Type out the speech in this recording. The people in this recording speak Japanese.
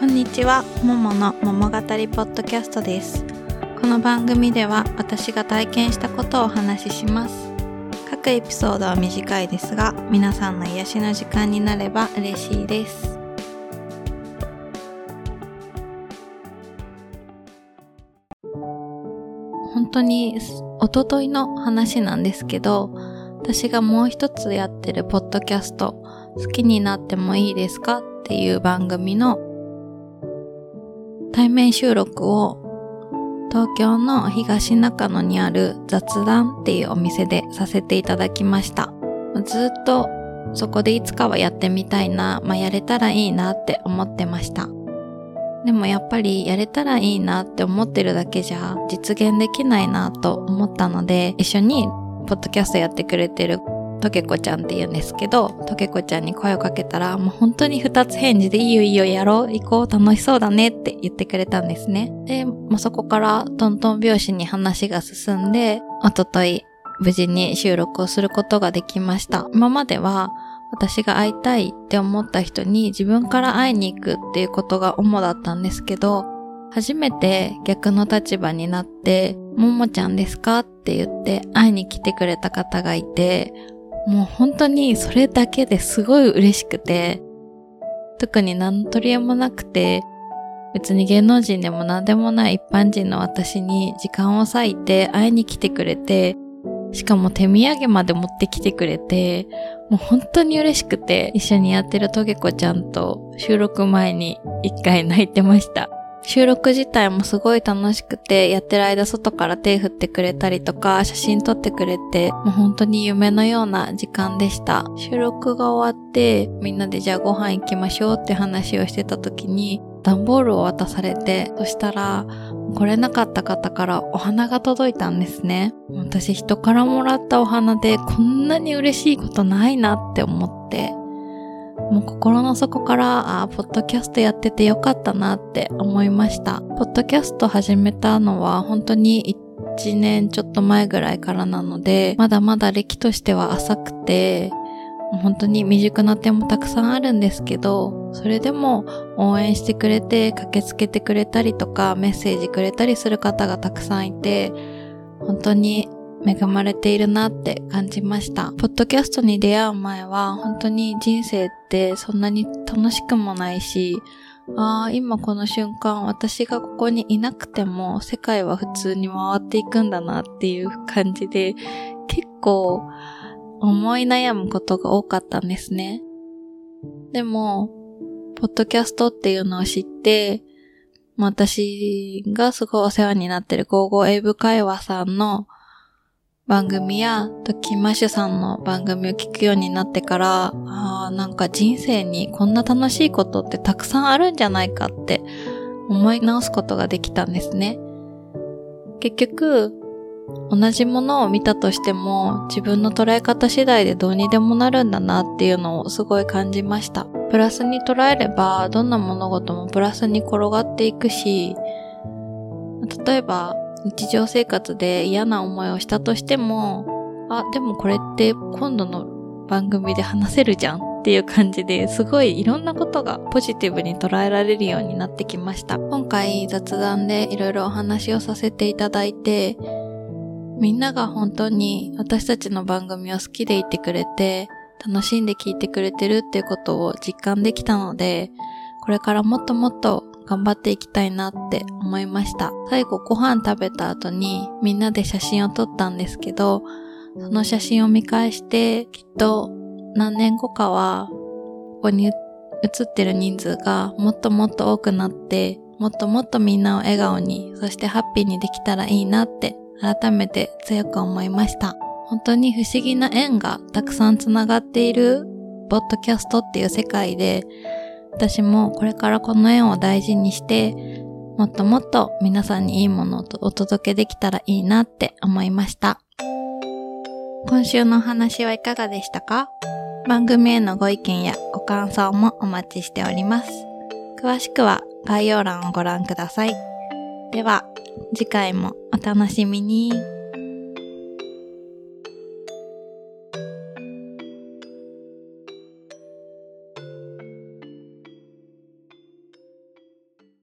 こんにちは、ももの桃語りポッドキャストです。この番組では私が体験したことをお話しします。各エピソードは短いですが、皆さんの癒しの時間になれば嬉しいです。本当に一昨日の話なんですけど、私がもう一つやってるポッドキャスト、好きになってもいいですかっていう番組の対面収録を東京の東中野にある雑談っていうお店でさせていただきました。ずっとそこでいつかはやってみたいな、まあ、やれたらいいなって思ってました。でもやっぱりやれたらいいなって思ってるだけじゃ実現できないなと思ったので、一緒にポッドキャストやってくれてるとけこちゃんって言うんですけど、とけこちゃんに声をかけたら、もう本当に二つ返事でいいよいいよやろう、行こう、楽しそうだねって言ってくれたんですね。で、まあ、そこからトントン拍子に話が進んで、おととい無事に収録をすることができました。今までは私が会いたいって思った人に自分から会いに行くっていうことが主だったんですけど、初めて逆の立場になって、ももちゃんですか？って言って会いに来てくれた方がいて、もう本当にそれだけですごい嬉しくて、特に何の取り柄もなくて、別に芸能人でも何でもない一般人の私に時間を割いて会いに来てくれて、しかも手土産まで持ってきてくれて、もう本当に嬉しくて、一緒にやってるトゲコちゃんと収録前に一回泣いてました。収録自体もすごい楽しくて、やってる間外から手振ってくれたりとか、写真撮ってくれて、もう本当に夢のような時間でした。収録が終わって、みんなでじゃあご飯行きましょうって話をしてた時に、段ボールを渡されて、そしたら、来れなかった方からお花が届いたんですね。私人からもらったお花でこんなに嬉しいことないなって思って、もう心の底から、あポッドキャストやっててよかったなって思いました。ポッドキャスト始めたのは本当に1年ちょっと前ぐらいからなので、まだまだ歴としては浅くて、本当に未熟な点もたくさんあるんですけど、それでも応援してくれて、駆けつけてくれたりとか、メッセージくれたりする方がたくさんいて、本当に恵まれているなって感じました。ポッドキャストに出会う前は、本当に人生ってそんなに楽しくもないし、ああ、今この瞬間私がここにいなくても世界は普通に回っていくんだなっていう感じで、結構思い悩むことが多かったんですね。でも、ポッドキャストっていうのを知って、私がすごいお世話になってる55英語会話さんの番組や、トキマッシュさんの番組を聞くようになってから、ああ、なんか人生にこんな楽しいことってたくさんあるんじゃないかって思い直すことができたんですね。結局、同じものを見たとしても自分の捉え方次第でどうにでもなるんだなっていうのをすごい感じました。プラスに捉えればどんな物事もプラスに転がっていくし、例えば日常生活で嫌な思いをしたとしても、あ、でもこれって今度の番組で話せるじゃんっていう感じですごいいろんなことがポジティブに捉えられるようになってきました。今回雑談でいろいろお話をさせていただいて、みんなが本当に私たちの番組を好きでいてくれて、楽しんで聞いてくれてるっていうことを実感できたので、これからもっともっと頑張っていきたいなって思いました。最後ご飯食べた後にみんなで写真を撮ったんですけど、その写真を見返して、きっと何年後かは、ここに写ってる人数がもっともっと多くなって、もっともっとみんなを笑顔に、そしてハッピーにできたらいいなって改めて強く思いました。本当に不思議な縁がたくさんつながっているポッドキャストっていう世界で、私もこれからこの縁を大事にして、もっともっと皆さんにいいものをお届けできたらいいなって思いました。今週のお話はいかがでしたか？番組へのご意見やご感想もお待ちしております。詳しくは概要欄をご覧ください。では、次回もお楽しみに。